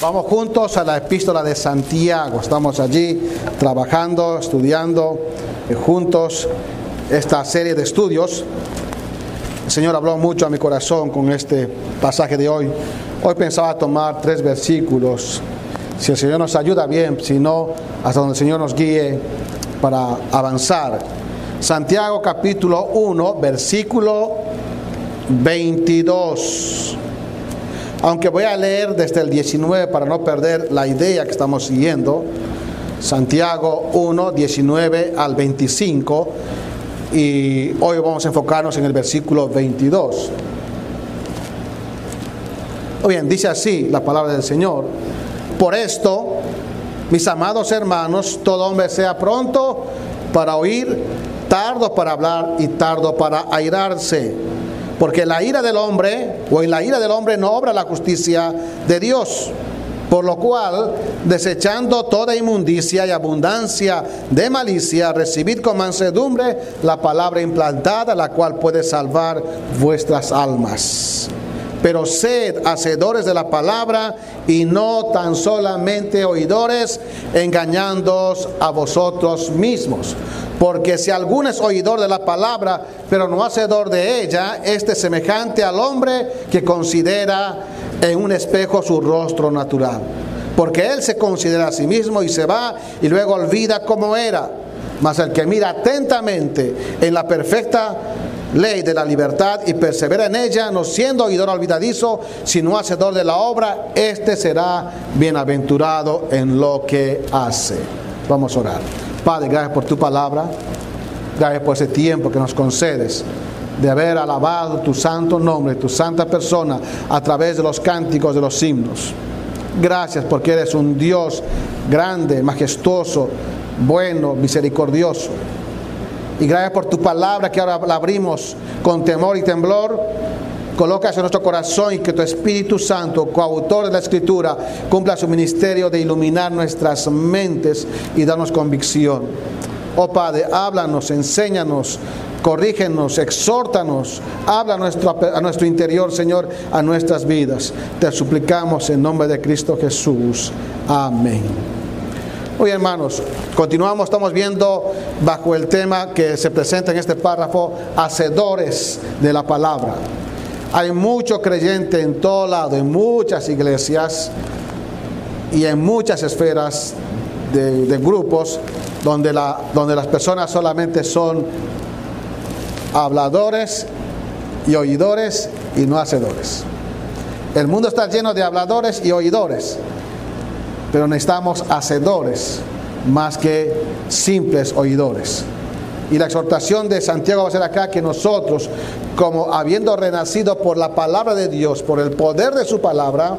Vamos juntos a la epístola de Santiago. Estamos allí trabajando, estudiando eh, juntos esta serie de estudios. El Señor habló mucho a mi corazón con este pasaje de hoy. Hoy pensaba tomar tres versículos. Si el Señor nos ayuda bien, si no, hasta donde el Señor nos guíe para avanzar. Santiago capítulo 1, versículo 22. Aunque voy a leer desde el 19 para no perder la idea que estamos siguiendo. Santiago 1, 19 al 25. Y hoy vamos a enfocarnos en el versículo 22. Muy bien, dice así la palabra del Señor. Por esto, mis amados hermanos, todo hombre sea pronto para oír, tardo para hablar y tardo para airarse porque la ira del hombre, o en la ira del hombre no obra la justicia de Dios. Por lo cual, desechando toda inmundicia y abundancia de malicia, recibid con mansedumbre la palabra implantada, la cual puede salvar vuestras almas. Pero sed hacedores de la palabra y no tan solamente oidores, engañándoos a vosotros mismos. Porque si alguno es oidor de la palabra, pero no hacedor de ella, este es semejante al hombre que considera en un espejo su rostro natural. Porque él se considera a sí mismo y se va y luego olvida cómo era. Mas el que mira atentamente en la perfecta ley de la libertad y persevera en ella, no siendo oidor olvidadizo, sino hacedor de la obra, este será bienaventurado en lo que hace. Vamos a orar. Padre, gracias por tu palabra. Gracias por ese tiempo que nos concedes de haber alabado tu santo nombre, tu santa persona a través de los cánticos de los himnos. Gracias porque eres un Dios grande, majestuoso, bueno, misericordioso. Y gracias por tu palabra que ahora la abrimos con temor y temblor colocas en nuestro corazón y que tu Espíritu Santo, coautor de la Escritura, cumpla su ministerio de iluminar nuestras mentes y darnos convicción. Oh Padre, háblanos, enséñanos, corrígenos, exhórtanos, habla a nuestro, a nuestro interior, Señor, a nuestras vidas. Te suplicamos en nombre de Cristo Jesús. Amén. Hoy hermanos, continuamos, estamos viendo bajo el tema que se presenta en este párrafo, hacedores de la palabra. Hay mucho creyente en todo lado, en muchas iglesias y en muchas esferas de, grupos donde, donde las personas solamente son habladores y oidores y no hacedores. El mundo está lleno de habladores y oidores, pero necesitamos hacedores más que simples oidores. Y la exhortación de Santiago va a ser acá que nosotros, como habiendo renacido por la palabra de Dios, por el poder de su palabra,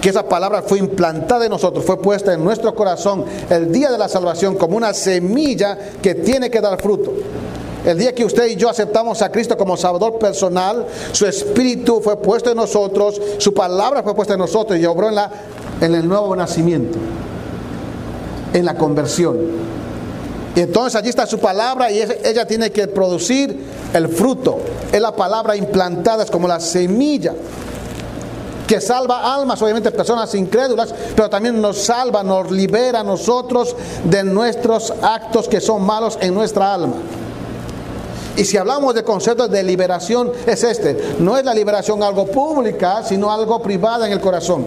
que esa palabra fue implantada en nosotros, fue puesta en nuestro corazón el día de la salvación como una semilla que tiene que dar fruto. El día que usted y yo aceptamos a Cristo como Salvador personal, su espíritu fue puesto en nosotros, su palabra fue puesta en nosotros y obró en, la, en el nuevo nacimiento, en la conversión. Y entonces allí está su palabra y ella tiene que producir el fruto. Es la palabra implantada, es como la semilla que salva almas, obviamente personas incrédulas, pero también nos salva, nos libera a nosotros de nuestros actos que son malos en nuestra alma. Y si hablamos de conceptos de liberación, es este. No es la liberación algo pública, sino algo privada en el corazón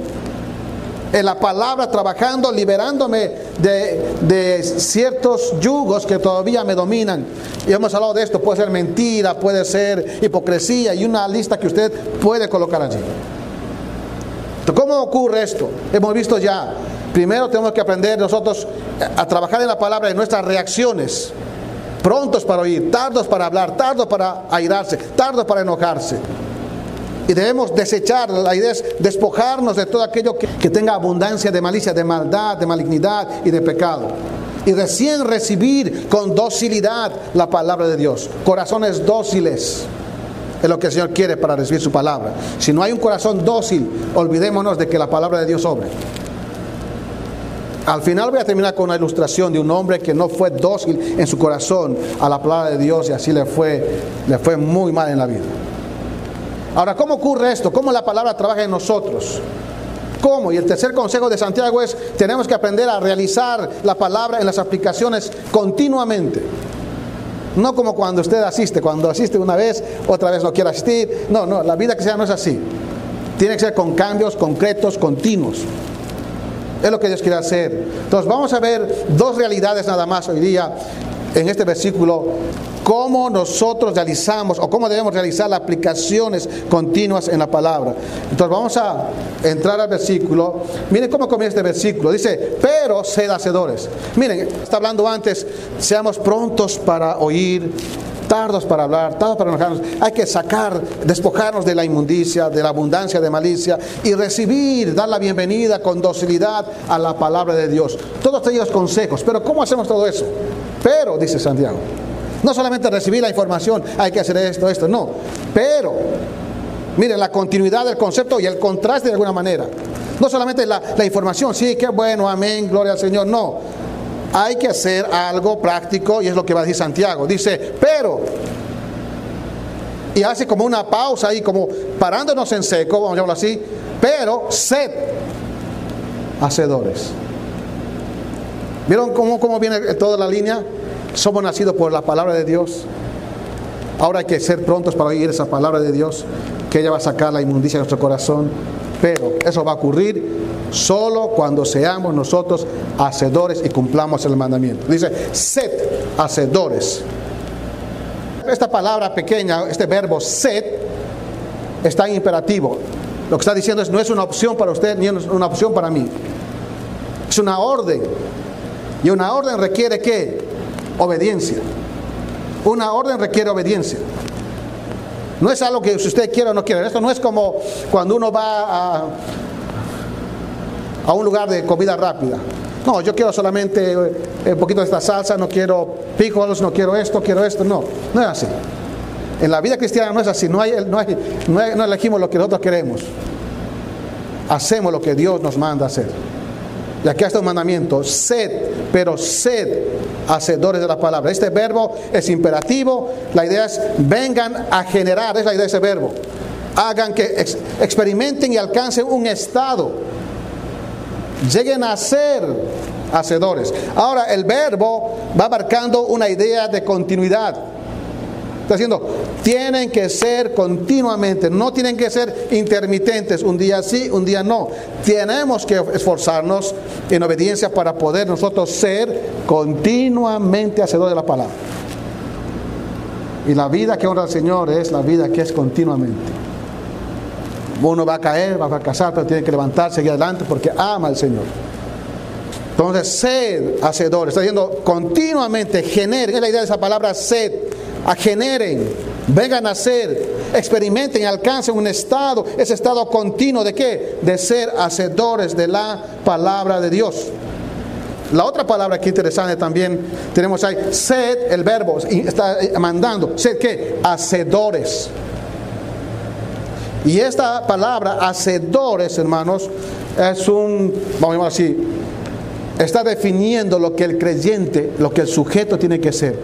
en la palabra, trabajando, liberándome de, ciertos yugos que todavía me dominan. Y hemos hablado de esto, puede ser mentira, puede ser hipocresía y una lista que usted puede colocar allí. ¿Cómo ocurre esto? Hemos visto ya, primero tenemos que aprender nosotros a trabajar en la palabra en nuestras reacciones. Prontos para oír, tardos para hablar, tardos para airarse, tardos para enojarse. Y debemos desechar, la idea es despojarnos de todo aquello que, tenga abundancia de malicia, de maldad, de malignidad y de pecado. Y recién recibir con docilidad la palabra de Dios. Corazones dóciles. Es lo que el Señor quiere para recibir su palabra. Si no hay un corazón dócil, olvidémonos de que la palabra de Dios obre. Al final voy a terminar con una ilustración de un hombre que no fue dócil en su corazón a la palabra de Dios y así le fue, le fue muy mal en la vida. Ahora, ¿cómo ocurre esto? ¿Cómo la palabra trabaja en nosotros? ¿Cómo? Y el tercer consejo de Santiago es, tenemos que aprender a realizar la palabra en las aplicaciones continuamente. No como cuando usted asiste, cuando asiste una vez, otra vez no quiere asistir. No, no, la vida que sea no es así. Tiene que ser con cambios concretos, continuos. Es lo que Dios quiere hacer. Entonces vamos a ver dos realidades nada más hoy día en este versículo cómo nosotros realizamos o cómo debemos realizar las aplicaciones continuas en la palabra. Entonces vamos a entrar al versículo. Miren cómo comienza este versículo. Dice, pero sed hacedores. Miren, está hablando antes, seamos prontos para oír, tardos para hablar, tardos para enojarnos. Hay que sacar, despojarnos de la inmundicia, de la abundancia de malicia y recibir, dar la bienvenida con docilidad a la palabra de Dios. Todos ellos consejos. Pero ¿cómo hacemos todo eso? Pero, dice Santiago, no solamente recibir la información, hay que hacer esto, esto, no. Pero, miren, la continuidad del concepto y el contraste de alguna manera. No solamente la, información, sí, qué bueno, amén, gloria al Señor, no. Hay que hacer algo práctico y es lo que va a decir Santiago. Dice, pero, y hace como una pausa ahí, como parándonos en seco, vamos a llamarlo así, pero sed hacedores. ¿Vieron cómo, cómo viene toda la línea? Somos nacidos por la palabra de Dios. Ahora hay que ser prontos para oír esa palabra de Dios, que ella va a sacar la inmundicia de nuestro corazón. Pero eso va a ocurrir solo cuando seamos nosotros hacedores y cumplamos el mandamiento. Dice, sed hacedores. Esta palabra pequeña, este verbo sed, está en imperativo. Lo que está diciendo es, no es una opción para usted ni es una opción para mí. Es una orden. Y una orden requiere que obediencia. Una orden requiere obediencia. No es algo que si usted quiere o no quiere. Esto no es como cuando uno va a, un lugar de comida rápida. No, yo quiero solamente eh, un poquito de esta salsa, no quiero picolos, no quiero esto, quiero esto. No, no es así. En la vida cristiana no es así. No, no, hay, no elegimos lo que nosotros queremos. Hacemos lo que Dios nos manda hacer. Y aquí está un mandamiento, sed, pero sed hacedores de la palabra. Este verbo es imperativo, la idea es vengan a generar, es la idea de ese verbo. Hagan que experimenten y alcancen un estado. Lleguen a ser hacedores. Ahora el verbo va marcando una idea de continuidad. Está diciendo, tienen que ser continuamente, no tienen que ser intermitentes, un día sí, un día no. Tenemos que esforzarnos en obediencia para poder nosotros ser continuamente hacedores de la palabra. Y la vida que honra al Señor es la vida que es continuamente. Uno va a caer, va a fracasar, pero tiene que levantarse, seguir adelante porque ama al Señor. Entonces, sed hacedores. Está diciendo continuamente, generen. Es la idea de esa palabra sed a vengan a ser, experimenten alcancen un estado, ese estado continuo de qué? De ser hacedores de la palabra de Dios. La otra palabra que interesante también tenemos ahí, sed, el verbo, está mandando, sed qué? Hacedores. Y esta palabra, hacedores, hermanos, es un, vamos a llamar así, está definiendo lo que el creyente, lo que el sujeto tiene que ser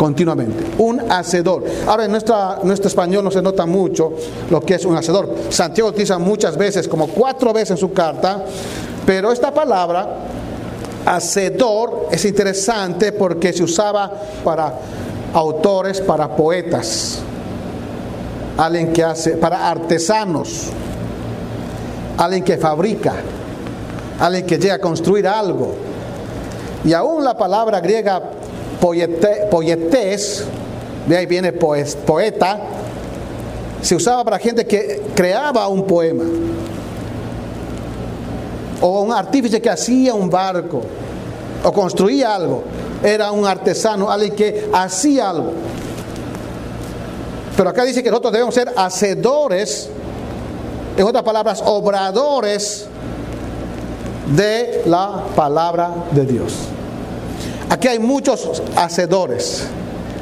continuamente. Un hacedor. Ahora, en nuestro español no se nota mucho lo que es un hacedor. Santiago utiliza muchas veces, como cuatro veces en su carta, pero esta palabra, hacedor, es interesante porque se usaba para autores, para poetas, alguien que hace, para artesanos, alguien que fabrica, alguien que llega a construir algo. Y aún la palabra griega poetes, de ahí viene poeta, se usaba para gente que creaba un poema. O un artífice que hacía un barco o construía algo. Era un artesano, alguien que hacía algo. Pero acá dice que nosotros debemos ser hacedores, en otras palabras, obradores de la palabra de Dios. Aquí hay muchos hacedores,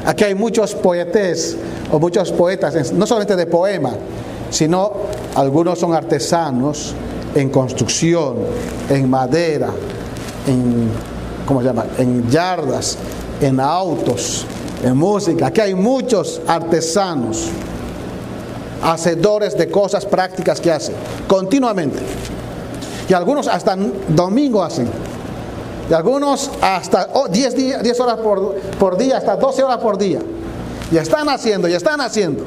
aquí hay muchos poetes o muchos poetas, no solamente de poema, sino algunos son artesanos en construcción, en madera, en, ¿cómo se llama? En yardas, en autos, en música. Aquí hay muchos artesanos, hacedores de cosas prácticas que hacen continuamente. Y algunos hasta domingo hacen. Y algunos hasta 10, días, 10 horas por, por día, hasta 12 horas por día. Y están haciendo, y están haciendo.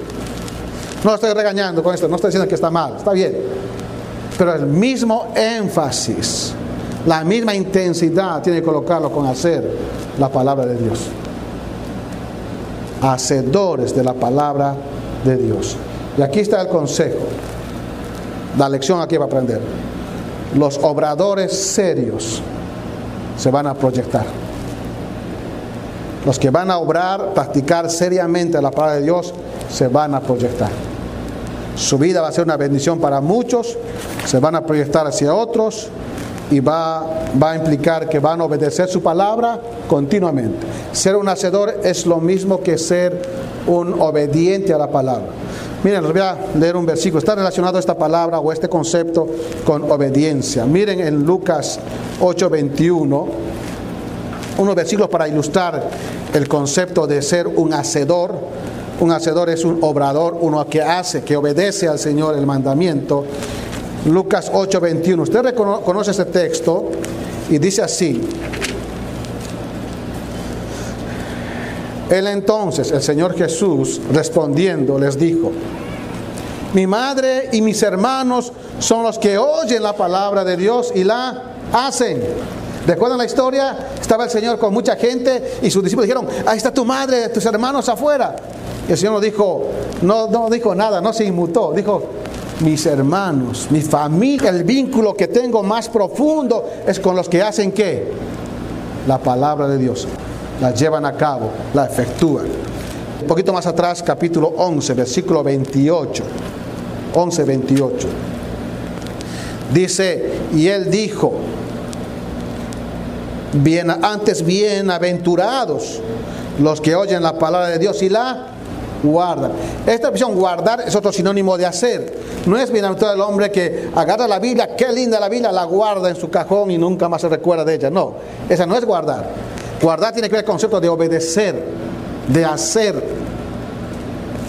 No estoy regañando con esto, no estoy diciendo que está mal, está bien. Pero el mismo énfasis, la misma intensidad tiene que colocarlo con hacer la palabra de Dios. Hacedores de la palabra de Dios. Y aquí está el consejo. La lección aquí va a aprender. Los obradores serios se van a proyectar. Los que van a obrar, practicar seriamente la palabra de Dios, se van a proyectar. Su vida va a ser una bendición para muchos, se van a proyectar hacia otros y va, va a implicar que van a obedecer su palabra continuamente. Ser un hacedor es lo mismo que ser un obediente a la palabra. Miren, les voy a leer un versículo. Está relacionado esta palabra o este concepto con obediencia. Miren en Lucas 8:21, unos versículos para ilustrar el concepto de ser un hacedor. Un hacedor es un obrador, uno que hace, que obedece al Señor el mandamiento. Lucas 8:21. Usted conoce este texto y dice así. Él entonces, el Señor Jesús, respondiendo, les dijo, mi madre y mis hermanos son los que oyen la palabra de Dios y la hacen. ¿Recuerdan la historia? Estaba el Señor con mucha gente y sus discípulos dijeron, ahí está tu madre, tus hermanos afuera. Y el Señor no dijo, no, no dijo nada, no se inmutó, dijo, mis hermanos, mi familia, el vínculo que tengo más profundo es con los que hacen qué? La palabra de Dios la llevan a cabo, la efectúan. Un poquito más atrás, capítulo 11, versículo 28. 11, 28. Dice, y él dijo, bien, antes bienaventurados los que oyen la palabra de Dios y la guardan. Esta expresión guardar es otro sinónimo de hacer. No es bienaventurado el hombre que agarra la Biblia, qué linda la Biblia, la guarda en su cajón y nunca más se recuerda de ella. No, esa no es guardar. Guardar tiene que ver con el concepto de obedecer, de hacer.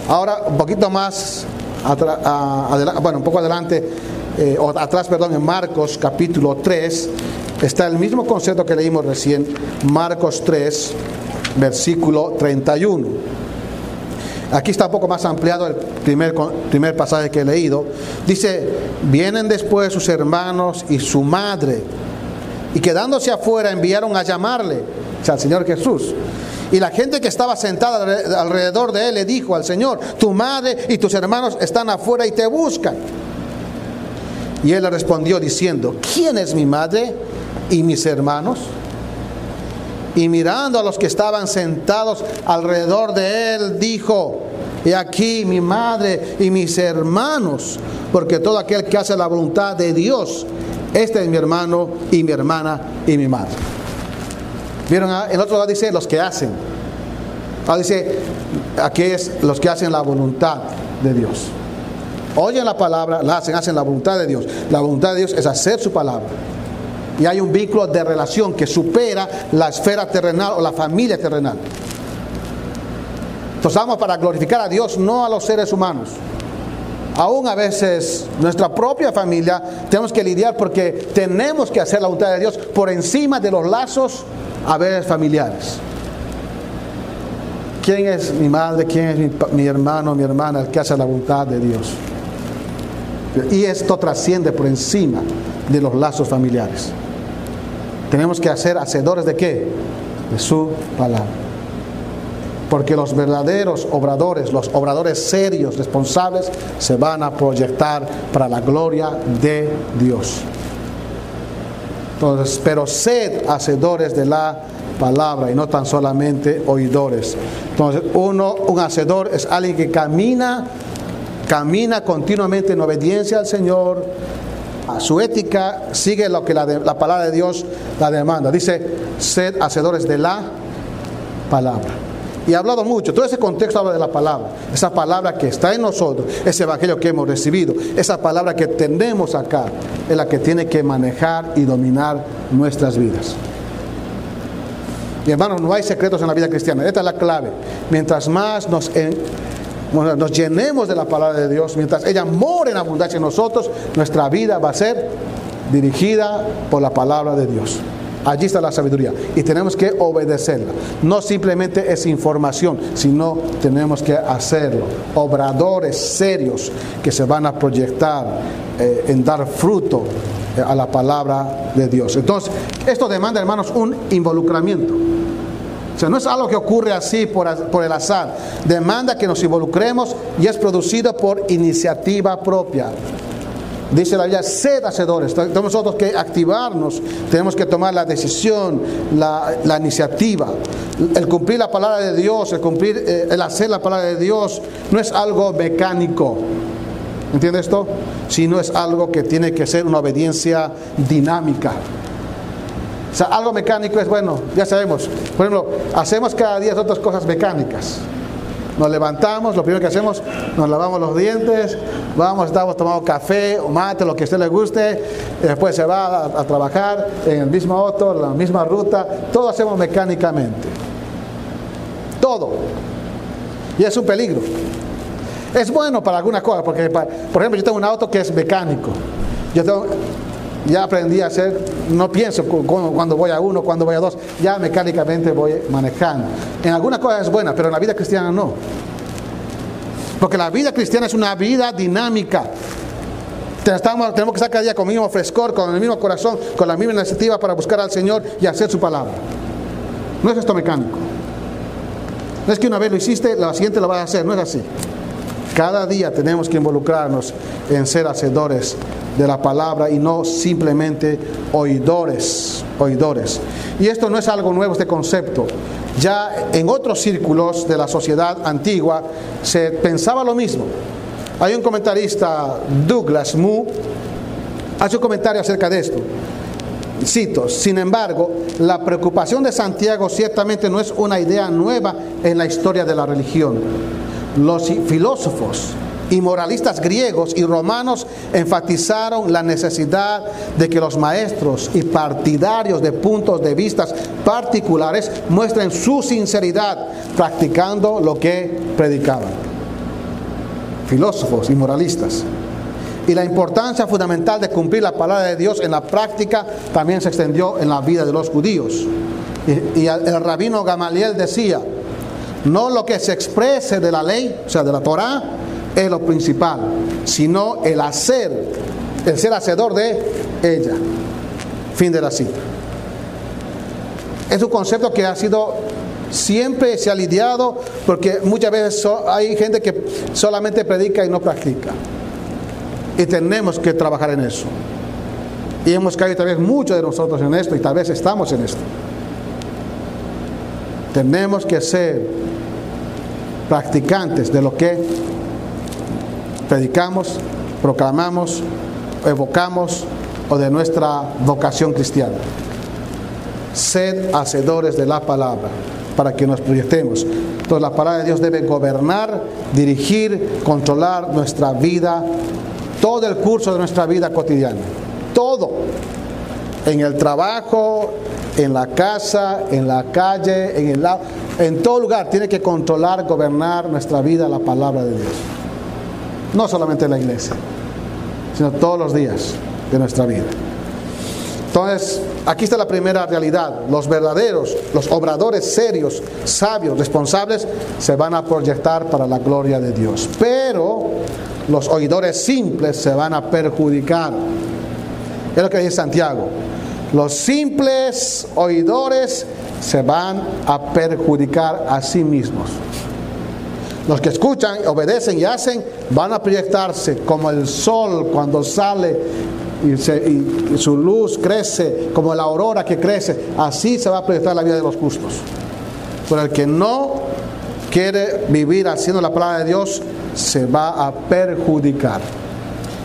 Ahora, un poquito más, bueno, un poco adelante, eh, o atrás, perdón, en Marcos capítulo 3, está el mismo concepto que leímos recién, Marcos 3, versículo 31. Aquí está un poco más ampliado el primer, primer pasaje que he leído. Dice, vienen después sus hermanos y su madre, y quedándose afuera enviaron a llamarle al Señor Jesús. Y la gente que estaba sentada alrededor de él le dijo al Señor, tu madre y tus hermanos están afuera y te buscan. Y él le respondió diciendo, ¿quién es mi madre y mis hermanos? Y mirando a los que estaban sentados alrededor de él, dijo, he aquí mi madre y mis hermanos, porque todo aquel que hace la voluntad de Dios, este es mi hermano y mi hermana y mi madre. ¿Vieron? El otro lado dice los que hacen. Ahora dice, aquí es los que hacen la voluntad de Dios. Oyen la palabra, la hacen, hacen la voluntad de Dios. La voluntad de Dios es hacer su palabra. Y hay un vínculo de relación que supera la esfera terrenal o la familia terrenal. Entonces vamos para glorificar a Dios, no a los seres humanos. Aún a veces nuestra propia familia tenemos que lidiar porque tenemos que hacer la voluntad de Dios por encima de los lazos a ver familiares. ¿Quién es mi madre? ¿Quién es mi, mi, hermano, mi hermana? El que hace la voluntad de Dios. Y esto trasciende por encima de los lazos familiares. Tenemos que hacer hacedores de qué? De su palabra. Porque los verdaderos obradores, los obradores serios, responsables, se van a proyectar para la gloria de Dios. Entonces, pero sed hacedores de la palabra y no tan solamente oidores. Entonces, uno, un hacedor es alguien que camina, camina continuamente en obediencia al Señor. Su ética sigue lo que la, la palabra de Dios la demanda. Dice, sed hacedores de la palabra. Y ha hablado mucho, todo ese contexto habla de la palabra, esa palabra que está en nosotros, ese evangelio que hemos recibido, esa palabra que tenemos acá, es la que tiene que manejar y dominar nuestras vidas. Y hermanos, no hay secretos en la vida cristiana, esta es la clave. Mientras más nos, nos llenemos de la palabra de Dios, mientras ella more en abundancia en nosotros, nuestra vida va a ser dirigida por la palabra de Dios. Allí está la sabiduría y tenemos que obedecerla. No simplemente es información, sino tenemos que hacerlo. Obradores serios que se van a proyectar eh, en dar fruto eh, a la palabra de Dios. Entonces, esto demanda, hermanos, un involucramiento. O sea, no es algo que ocurre así por, por, el azar. Demanda que nos involucremos y es producido por iniciativa propia. Dice la Biblia, sed hacedores. Tenemos que activarnos, tenemos que tomar la decisión, la, la iniciativa. El cumplir la palabra de Dios, el cumplir, eh, el hacer la palabra de Dios, no es algo mecánico. ¿Entiende esto? Sino es algo que tiene que ser una obediencia dinámica. O sea, algo mecánico es bueno, ya sabemos. Por ejemplo, hacemos cada día otras cosas mecánicas. Nos levantamos, lo primero que hacemos, nos lavamos los dientes, vamos, estamos tomando café o mate, lo que a usted le guste, después se va a, trabajar en el mismo auto, la misma ruta, todo hacemos mecánicamente. Todo. Y es un peligro. Es bueno para algunas cosas, porque por ejemplo yo tengo un auto que es mecánico. Yo tengo, ya aprendí a hacer, no pienso cuando voy a uno, cuando voy a dos, ya mecánicamente voy manejando. En algunas cosas es buena, pero en la vida cristiana no. Porque la vida cristiana es una vida dinámica. Tenemos que estar cada día con el mismo frescor, con el mismo corazón, con la misma iniciativa para buscar al Señor y hacer su palabra. No es esto mecánico. No es que una vez lo hiciste, la siguiente lo vas a hacer, no es así. Cada día tenemos que involucrarnos en ser hacedores de la palabra y no simplemente oidores, oidores. Y esto no es algo nuevo, este concepto. Ya en otros círculos de la sociedad antigua se pensaba lo mismo. Hay un comentarista, Douglas Moo, hace un comentario acerca de esto. Cito, sin embargo, la preocupación de Santiago ciertamente no es una idea nueva en la historia de la religión. Los filósofos y moralistas griegos y romanos enfatizaron la necesidad de que los maestros y partidarios de puntos de vista particulares muestren su sinceridad practicando lo que predicaban. Filósofos y moralistas. Y la importancia fundamental de cumplir la palabra de Dios en la práctica también se extendió en la vida de los judíos. Y, el rabino Gamaliel decía, no lo que se exprese de la ley, o sea, de la Torah, es lo principal, sino el hacer, el ser hacedor de ella. Fin de la cita. Es un concepto que ha sido siempre se ha lidiado porque muchas veces hay gente que solamente predica y no practica. Y tenemos que trabajar en eso. Y hemos caído tal vez muchos de nosotros en esto y tal vez estamos en esto. Tenemos que ser practicantes de lo que predicamos, proclamamos, evocamos o de nuestra vocación cristiana. Sed hacedores de la palabra para que nos proyectemos. Entonces la palabra de Dios debe gobernar, dirigir, controlar nuestra vida, todo el curso de nuestra vida cotidiana. Todo. En el trabajo, en la casa, en la calle, en el lado, en todo lugar tiene que controlar, gobernar nuestra vida la palabra de Dios. No solamente en la iglesia, sino todos los días de nuestra vida. Entonces, aquí está la primera realidad. Los verdaderos, los obradores serios, sabios, responsables, se van a proyectar para la gloria de Dios. Pero los oidores simples se van a perjudicar. Es lo que dice Santiago. Los simples oidores se van a perjudicar a sí mismos. Los que escuchan, obedecen y hacen van a proyectarse como el sol cuando sale y, su luz crece, como la aurora que crece. Así se va a proyectar la vida de los justos. Pero el que no quiere vivir haciendo la palabra de Dios se va a perjudicar.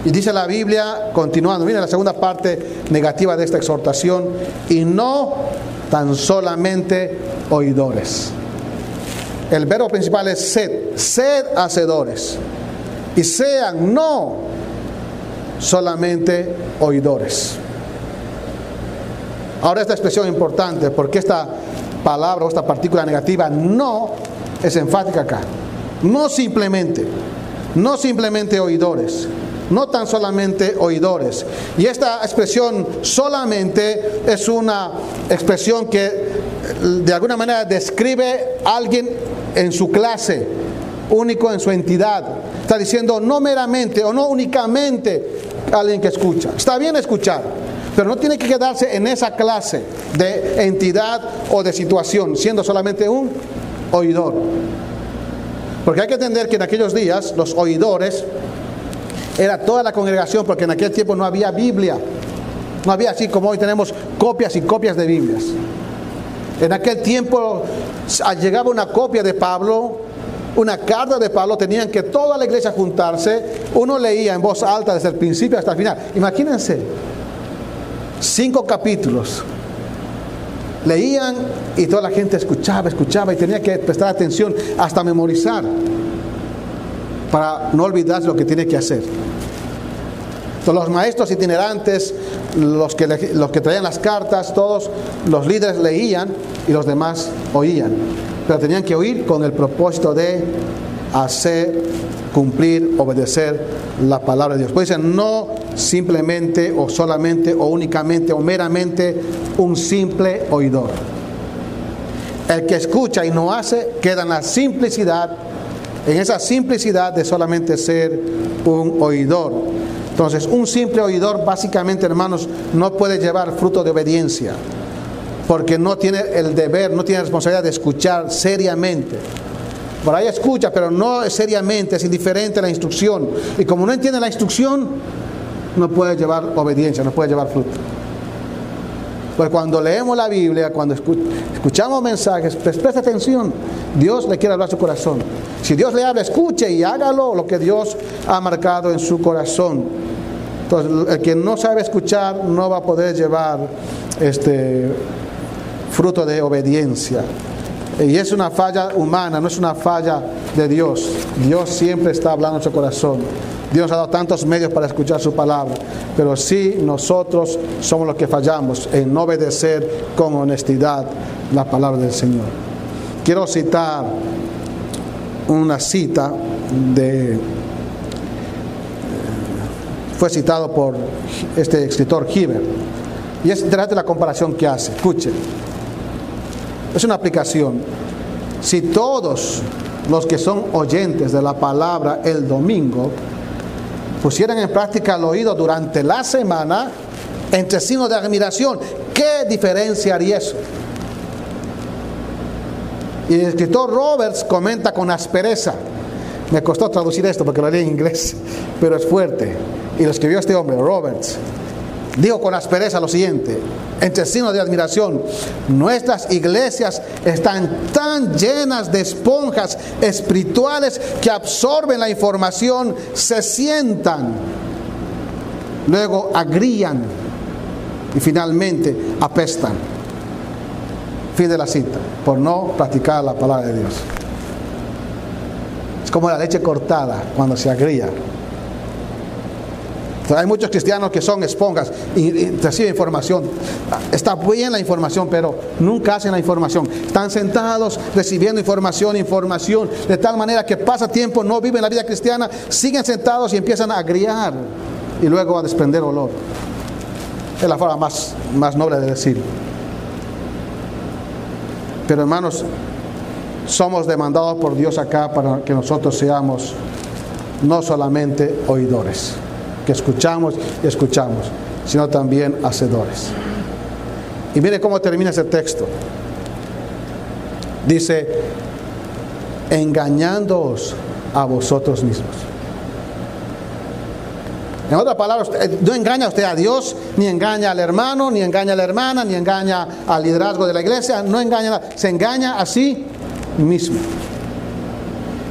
Y dice la Biblia, continuando, mira la segunda parte negativa de esta exhortación, y no tan solamente oidores. El verbo principal es sed, sed hacedores. Y sean no solamente oidores. Ahora esta expresión es importante porque esta palabra o esta partícula negativa no es enfática acá. No simplemente, no simplemente oidores, no tan solamente oidores. Y esta expresión solamente es una expresión que de alguna manera describe a alguien en su clase, único en su entidad. Está diciendo no meramente o no únicamente alguien que escucha. Está bien escuchar, pero no tiene que quedarse en esa clase de entidad o de situación, siendo solamente un oidor. Porque hay que entender que en aquellos días los oidores era toda la congregación, porque en aquel tiempo no había Biblia. No había así como hoy tenemos copias y copias de Biblias. En aquel tiempo llegaba una copia de Pablo, una carta de Pablo, tenían que toda la iglesia juntarse, uno leía en voz alta desde el principio hasta el final. Imagínense, cinco capítulos. Leían y toda la gente escuchaba, escuchaba y tenía que prestar atención hasta memorizar para no olvidar lo que tiene que hacer. los maestros itinerantes, los que, los que traían las cartas, todos los líderes leían y los demás oían. Pero tenían que oír con el propósito de hacer, cumplir, obedecer la palabra de Dios. Pues dicen, no simplemente o solamente o únicamente o meramente un simple oidor. El que escucha y no hace queda en la simplicidad, en esa simplicidad de solamente ser un oidor. Entonces, un simple oidor básicamente, hermanos, no puede llevar fruto de obediencia, porque no tiene el deber, no tiene la responsabilidad de escuchar seriamente. Por ahí escucha, pero no seriamente, es indiferente a la instrucción. Y como no entiende la instrucción, no puede llevar obediencia, no puede llevar fruto. Pues cuando leemos la Biblia, cuando escuchamos mensajes, pues presta atención. Dios le quiere hablar su corazón. Si Dios le habla, escuche y hágalo lo que Dios ha marcado en su corazón. Entonces, el que no sabe escuchar no va a poder llevar este fruto de obediencia. Y es una falla humana, no es una falla de Dios. Dios siempre está hablando en su corazón. Dios ha dado tantos medios para escuchar su palabra, pero sí nosotros somos los que fallamos en obedecer con honestidad la palabra del Señor. Quiero citar una cita de fue citado por este escritor Hiver. Y es interesante la comparación que hace. Escuchen. Es una aplicación. Si todos los que son oyentes de la palabra el domingo pusieran en práctica el oído durante la semana, entre signos de admiración, ¿qué diferencia haría eso? Y el escritor Roberts comenta con aspereza. Me costó traducir esto porque lo leí en inglés, pero es fuerte. Y lo escribió este hombre, Roberts. Dijo con aspereza lo siguiente, entre signos de admiración, nuestras iglesias están tan llenas de esponjas espirituales que absorben la información, se sientan, luego agrían y finalmente apestan. Fin de la cita, por no practicar la palabra de Dios. Es como la leche cortada cuando se agría. Hay muchos cristianos que son esponjas y, reciben información. Está bien la información, pero nunca hacen la información. Están sentados recibiendo información, información, de tal manera que pasa tiempo, no viven la vida cristiana, siguen sentados y empiezan a agriar y luego a desprender olor. Es la forma más, más noble de decirlo. Pero hermanos, somos demandados por Dios acá para que nosotros seamos no solamente oidores que escuchamos y escuchamos, sino también hacedores. Y mire cómo termina ese texto. Dice, engañándoos a vosotros mismos. En otras palabras, no engaña usted a Dios, ni engaña al hermano, ni engaña a la hermana, ni engaña al liderazgo de la iglesia, no engaña, se engaña a sí mismo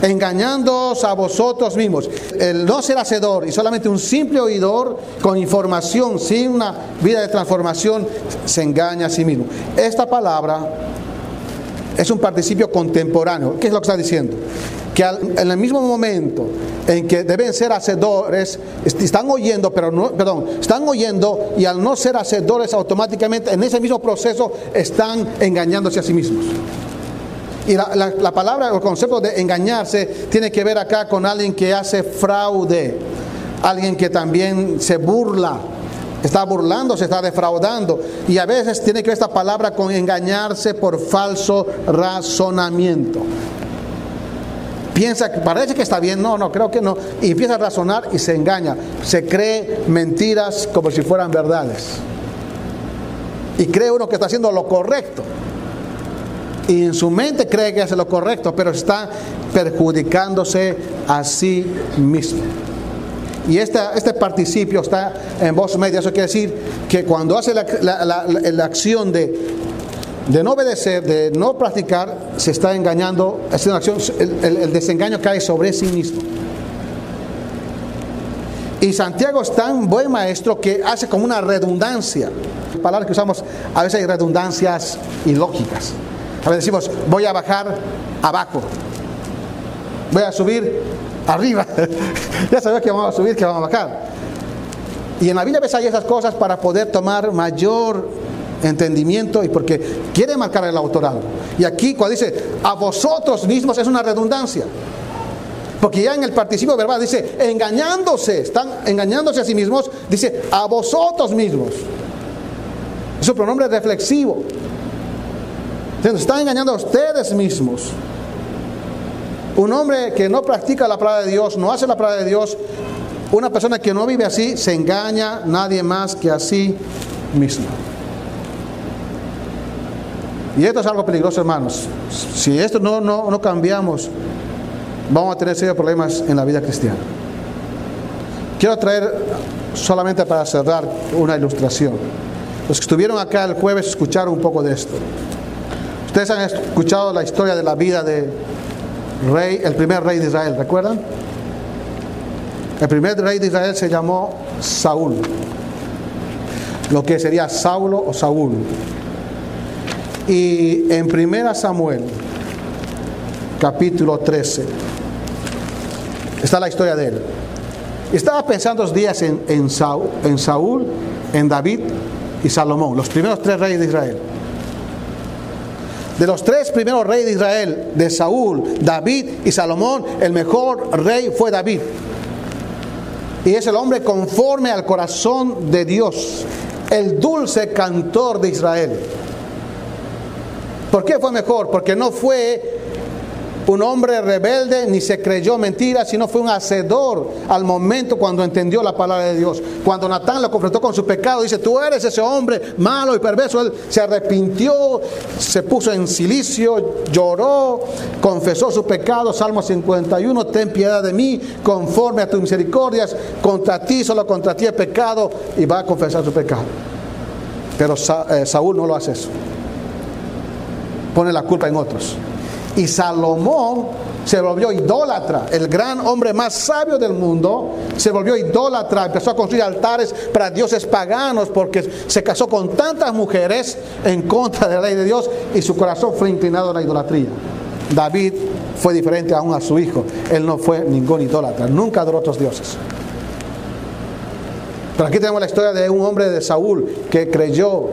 engañándoos a vosotros mismos. El no ser hacedor y solamente un simple oidor con información, sin una vida de transformación, se engaña a sí mismo. Esta palabra es un participio contemporáneo. ¿Qué es lo que está diciendo? Que en el mismo momento en que deben ser hacedores, están oyendo, pero no, perdón, están oyendo y al no ser hacedores automáticamente en ese mismo proceso están engañándose a sí mismos. Y la, palabra, el concepto de engañarse tiene que ver acá con alguien que hace fraude. alguien que también se burla, está burlando, se está defraudando. Y a veces tiene que ver esta palabra con engañarse por falso razonamiento. Piensa que parece que está bien, no, no, creo que no. Y empieza a razonar y se engaña. Se cree mentiras como si fueran verdades. Y cree uno que está haciendo lo correcto. Y en su mente cree que hace lo correcto, pero está perjudicándose a sí mismo. Y este, este participio está en voz media. Eso quiere decir que cuando hace la, acción de, de, no obedecer, de no practicar, se está engañando. Es una acción, el, el desengaño cae sobre sí mismo. Y Santiago es tan buen maestro que hace como una redundancia. Palabras que usamos, a veces hay redundancias ilógicas. A veces decimos, voy a bajar abajo. Voy a subir arriba. ya sabes que vamos a subir, que vamos a bajar. Y en la Biblia ves ahí esas cosas para poder tomar mayor entendimiento y porque quiere marcar el autoral. Y aquí cuando dice a vosotros mismos es una redundancia. Porque ya en el participio verbal dice engañándose, están engañándose a sí mismos, dice a vosotros mismos. Es un pronombre reflexivo. Entonces, están engañando a ustedes mismos. Un hombre que no practica la palabra de Dios, no hace la palabra de Dios, una persona que no vive así, se engaña nadie más que a sí mismo. Y esto es algo peligroso, hermanos. Si esto no, no, no cambiamos, vamos a tener serios problemas en la vida cristiana. Quiero traer solamente para cerrar una ilustración. Los que estuvieron acá el jueves escucharon un poco de esto. Ustedes han escuchado la historia de la vida de rey, el primer rey de Israel, ¿recuerdan? El primer rey de Israel se llamó Saúl, lo que sería Saulo o Saúl. Y en primera Samuel, capítulo 13, está la historia de él. Estaba pensando los días en Saúl, en David y Salomón, los primeros tres reyes de Israel. De los tres primeros reyes de Israel, de Saúl, David y Salomón, el mejor rey fue David. Y es el hombre conforme al corazón de Dios, el dulce cantor de Israel. ¿Por qué fue mejor? Porque no fue un hombre rebelde, ni se creyó mentira, sino fue un hacedor al momento cuando entendió la palabra de Dios. Cuando Natán lo confrontó con su pecado, dice, tú eres ese hombre malo y perverso. Él se arrepintió, se puso en silicio, lloró, confesó su pecado. Salmo 51, ten piedad de mí, conforme a tus misericordias, contra ti, solo contra ti he pecado, y va a confesar su pecado. Pero eh, Saúl no lo hace eso. Pone la culpa en otros. Y Salomón se volvió idólatra, el gran hombre más sabio del mundo, se volvió idólatra, empezó a construir altares para dioses paganos porque se casó con tantas mujeres en contra de la ley de Dios y su corazón fue inclinado a la idolatría. David fue diferente aún a su hijo, él no fue ningún idólatra, nunca adoró otros dioses. Pero aquí tenemos la historia de un hombre de Saúl que creyó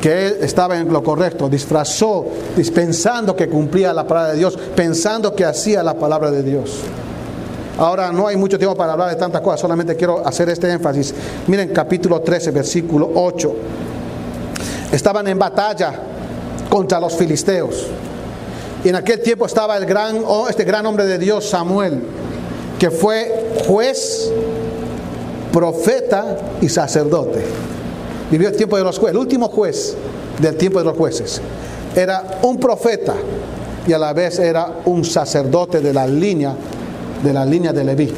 que estaba en lo correcto, disfrazó, pensando que cumplía la palabra de Dios, pensando que hacía la palabra de Dios. Ahora no hay mucho tiempo para hablar de tantas cosas, solamente quiero hacer este énfasis. Miren capítulo 13, versículo 8. Estaban en batalla contra los filisteos. Y en aquel tiempo estaba el gran, este gran hombre de Dios, Samuel, que fue juez, profeta y sacerdote vivió el tiempo de los jueces, el último juez del tiempo de los jueces. Era un profeta y a la vez era un sacerdote de la línea de la línea de Leví.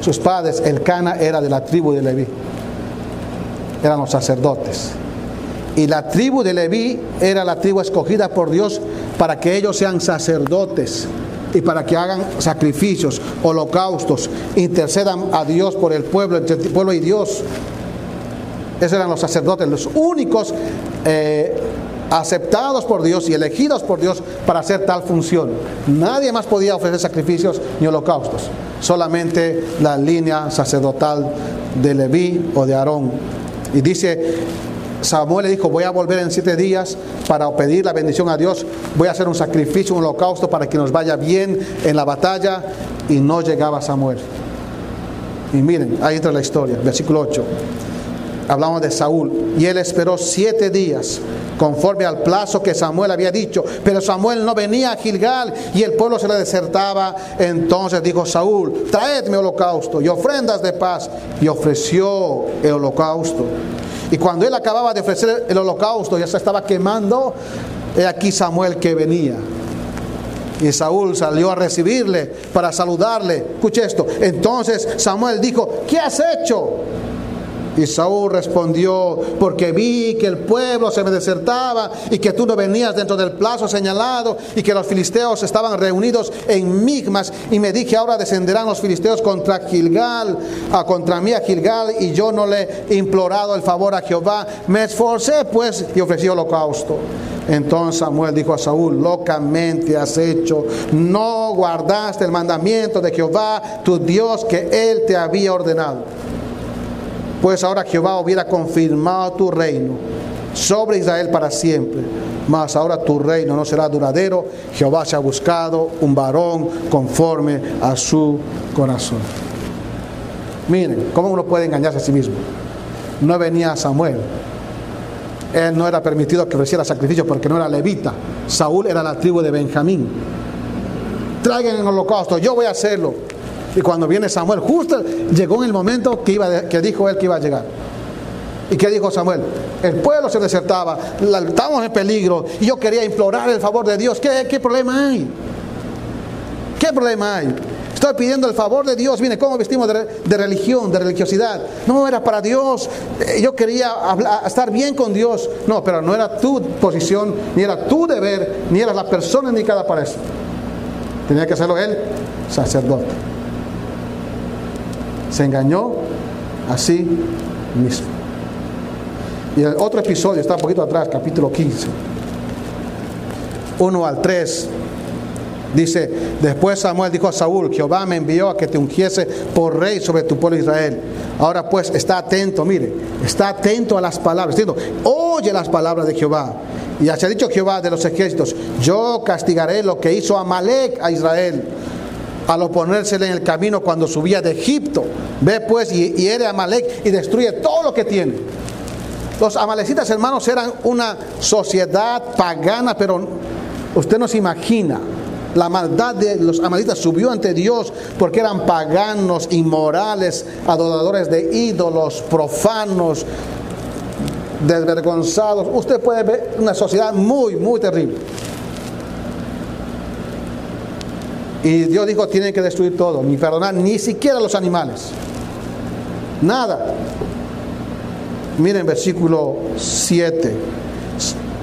Sus padres, el Cana era de la tribu de Leví. Eran los sacerdotes. Y la tribu de Leví era la tribu escogida por Dios para que ellos sean sacerdotes y para que hagan sacrificios, holocaustos, intercedan a Dios por el pueblo, entre el pueblo y Dios. Esos eran los sacerdotes, los únicos eh, aceptados por Dios y elegidos por Dios para hacer tal función. Nadie más podía ofrecer sacrificios ni holocaustos, solamente la línea sacerdotal de Leví o de Aarón. Y dice, Samuel le dijo, voy a volver en siete días para pedir la bendición a Dios, voy a hacer un sacrificio, un holocausto para que nos vaya bien en la batalla. Y no llegaba Samuel. Y miren, ahí entra la historia, versículo 8. Hablamos de Saúl. Y él esperó siete días conforme al plazo que Samuel había dicho. Pero Samuel no venía a Gilgal y el pueblo se le desertaba. Entonces dijo Saúl, traedme holocausto y ofrendas de paz. Y ofreció el holocausto. Y cuando él acababa de ofrecer el holocausto, ya se estaba quemando, he aquí Samuel que venía. Y Saúl salió a recibirle para saludarle. Escuche esto. Entonces Samuel dijo, ¿qué has hecho? Y Saúl respondió, porque vi que el pueblo se me desertaba y que tú no venías dentro del plazo señalado y que los filisteos estaban reunidos en Migmas y me dije, ahora descenderán los filisteos contra Gilgal, contra mí a Gilgal y yo no le he implorado el favor a Jehová. Me esforcé pues y ofrecí holocausto. Entonces Samuel dijo a Saúl, locamente has hecho, no guardaste el mandamiento de Jehová, tu Dios, que él te había ordenado. Pues ahora Jehová hubiera confirmado tu reino sobre Israel para siempre. Mas ahora tu reino no será duradero. Jehová se ha buscado un varón conforme a su corazón. Miren, ¿cómo uno puede engañarse a sí mismo? No venía Samuel. Él no era permitido que ofreciera sacrificios porque no era levita. Saúl era la tribu de Benjamín. Traigan el holocausto, yo voy a hacerlo. Y cuando viene Samuel, justo llegó en el momento que, iba que dijo él que iba a llegar. ¿Y qué dijo Samuel? El pueblo se desertaba, estábamos en peligro y yo quería implorar el favor de Dios. ¿Qué, problema hay? ¿Qué problema hay? Estoy pidiendo el favor de Dios. Mire, ¿cómo vestimos de, religión, de religiosidad? No, era para Dios. Eh, yo quería estar bien con Dios. No, pero no era tu posición, ni era tu deber, ni era la persona indicada para eso. Tenía que hacerlo él, sacerdote. Se engañó a sí mismo. Y el otro episodio está un poquito atrás, capítulo 15. 1 al 3. Dice, después Samuel dijo a Saúl, Jehová me envió a que te ungiese por rey sobre tu pueblo Israel. Ahora pues está atento, mire, está atento a las palabras. oye las palabras de Jehová. Y se ha dicho Jehová de los ejércitos, yo castigaré lo que hizo Amalek a Israel al oponérsele en el camino cuando subía de Egipto. Ve pues y hiere a Amalek y destruye todo lo que tiene. Los amalecitas, hermanos, eran una sociedad pagana, pero usted no se imagina. La maldad de los amalecitas subió ante Dios porque eran paganos, inmorales, adoradores de ídolos, profanos, desvergonzados. Usted puede ver una sociedad muy, muy terrible. Y Dios dijo, tienen que destruir todo, ni perdonar, ni siquiera los animales. Nada. Miren versículo 7.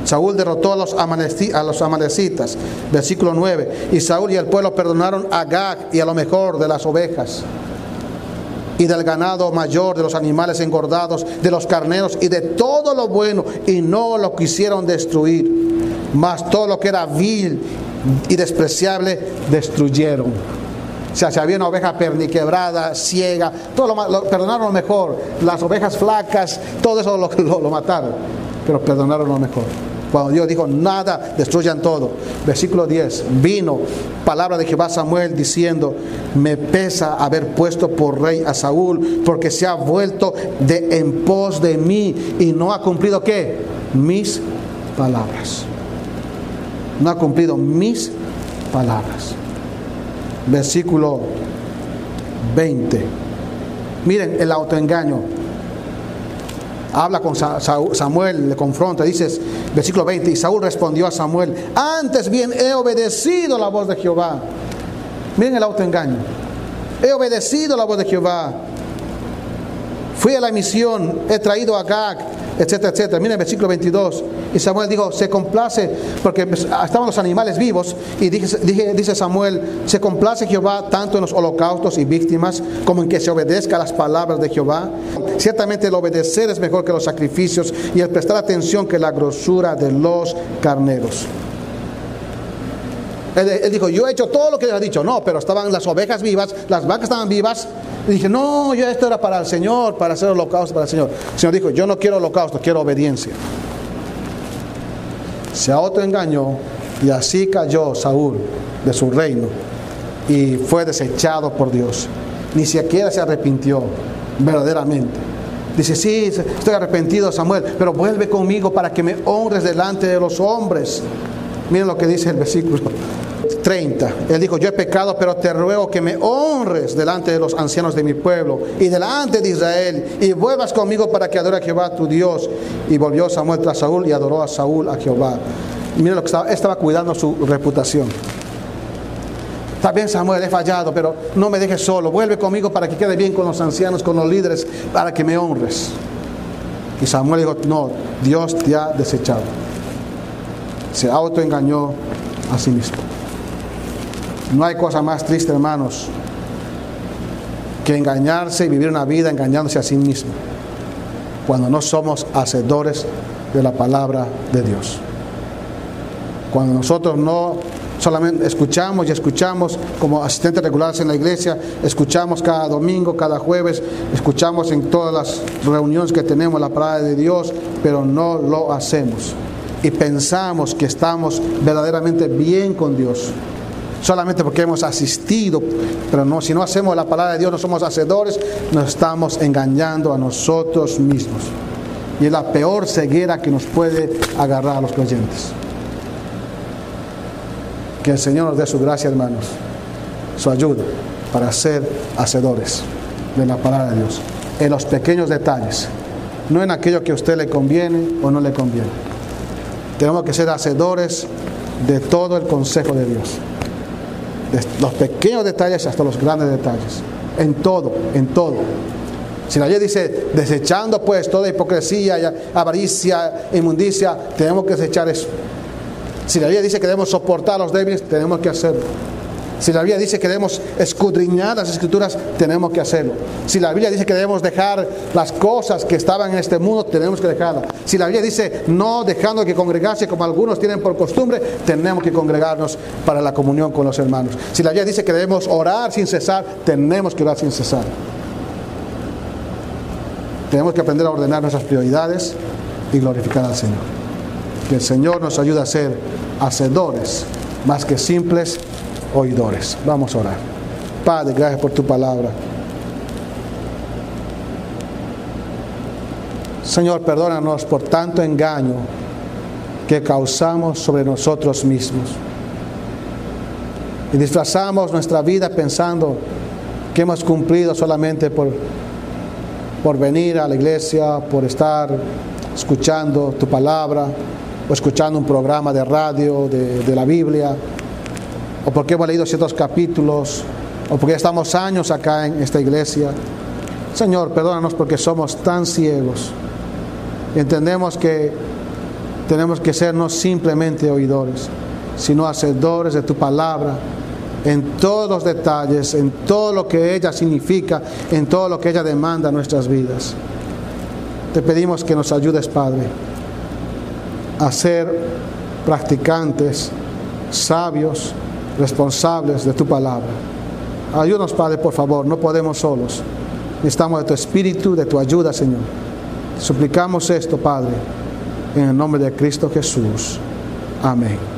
Saúl derrotó a los, a los. Versículo 9. Y Saúl y el pueblo perdonaron a Gag y a lo mejor de las ovejas y del ganado mayor, de los animales engordados, de los carneros y de todo lo bueno, y no lo quisieron destruir. Mas todo lo que era vil y despreciable destruyeron. O sea, si había una oveja perniquebrada, ciega, todo lo, perdonaron lo mejor. Las ovejas flacas, todo eso lo, lo, mataron. Pero perdonaron lo mejor. Cuando Dios dijo, nada, destruyan todo. Versículo 10, vino palabra de Jehová Samuel diciendo, me pesa haber puesto por rey a Saúl, porque se ha vuelto de en pos de mí y no ha cumplido qué? Mis palabras no ha cumplido mis palabras. Versículo 20. Miren el autoengaño. Habla con Samuel, le confronta, dices, versículo 20, y Saúl respondió a Samuel, antes bien he obedecido la voz de Jehová. Miren el autoengaño. He obedecido la voz de Jehová. Fui a la misión, he traído a Gag, etcétera, etcétera. Miren el versículo 22. Y Samuel dijo, se complace, porque pues, estaban los animales vivos, y dice Samuel, se complace Jehová tanto en los holocaustos y víctimas como en que se obedezca a las palabras de Jehová. Ciertamente el obedecer es mejor que los sacrificios y el prestar atención que la grosura de los carneros. Él, dijo, yo he hecho todo lo que le ha dicho. No, pero estaban las ovejas vivas, las vacas estaban vivas. Y dije, no, yo esto era para el Señor, para hacer holocausto para el Señor. El Señor dijo, yo no quiero holocausto, quiero obediencia se autoengañó y así cayó Saúl de su reino y fue desechado por Dios. ni siquiera se arrepintió verdaderamente. Dice, sí, estoy arrepentido, Samuel, pero vuelve conmigo para que me honres delante de los hombres. Miren lo que dice el versículo 30. Él dijo, yo he pecado, pero te ruego que me honres delante de los ancianos de mi pueblo y delante de Israel y vuelvas conmigo para que adore a Jehová tu Dios. Y volvió Samuel tras Saúl y adoró a Saúl a Jehová. Miren lo que estaba, estaba cuidando su reputación. Está bien, Samuel, he fallado, pero no me dejes solo. Vuelve conmigo para que quede bien con los ancianos, con los líderes, para que me honres. Y Samuel dijo, no, Dios te ha desechado. Se autoengañó a sí mismo. No hay cosa más triste, hermanos, que engañarse y vivir una vida engañándose a sí mismo, cuando no somos hacedores de la palabra de Dios. Cuando nosotros no solamente escuchamos y escuchamos como asistentes regulares en la iglesia, escuchamos cada domingo, cada jueves, escuchamos en todas las reuniones que tenemos la palabra de Dios, pero no lo hacemos. Y pensamos que estamos verdaderamente bien con Dios. Solamente porque hemos asistido, pero no, si no hacemos la palabra de Dios, no somos hacedores, nos estamos engañando a nosotros mismos. Y es la peor ceguera que nos puede agarrar a los creyentes. Que el Señor nos dé su gracia, hermanos, su ayuda para ser hacedores de la palabra de Dios. En los pequeños detalles, no en aquello que a usted le conviene o no le conviene. Tenemos que ser hacedores de todo el consejo de Dios. De los pequeños detalles hasta los grandes detalles. En todo, en todo. Si la ley dice, desechando pues toda hipocresía, avaricia, inmundicia, tenemos que desechar eso. Si la Biblia dice que debemos soportar a los débiles, tenemos que hacerlo. Si la Biblia dice que debemos escudriñar las escrituras, tenemos que hacerlo. Si la Biblia dice que debemos dejar las cosas que estaban en este mundo, tenemos que dejarlas. Si la Biblia dice no dejando que congregarse como algunos tienen por costumbre, tenemos que congregarnos para la comunión con los hermanos. Si la Biblia dice que debemos orar sin cesar, tenemos que orar sin cesar. Tenemos que aprender a ordenar nuestras prioridades y glorificar al Señor. Que el Señor nos ayude a ser hacedores más que simples oidores. Vamos a orar. Padre, gracias por tu palabra. Señor, perdónanos por tanto engaño que causamos sobre nosotros mismos. Y disfrazamos nuestra vida pensando que hemos cumplido solamente por, por venir a la iglesia, por estar escuchando tu palabra o escuchando un programa de radio de, de la Biblia o porque hemos leído ciertos capítulos, o porque estamos años acá en esta iglesia. Señor, perdónanos porque somos tan ciegos. Entendemos que tenemos que ser no simplemente oidores, sino hacedores de tu palabra en todos los detalles, en todo lo que ella significa, en todo lo que ella demanda en nuestras vidas. Te pedimos que nos ayudes, Padre, a ser practicantes, sabios, responsables de tu palabra. Ayúdanos, Padre, por favor, no podemos solos. Necesitamos de tu espíritu, de tu ayuda, Señor. Suplicamos esto, Padre, en el nombre de Cristo Jesús. Amén.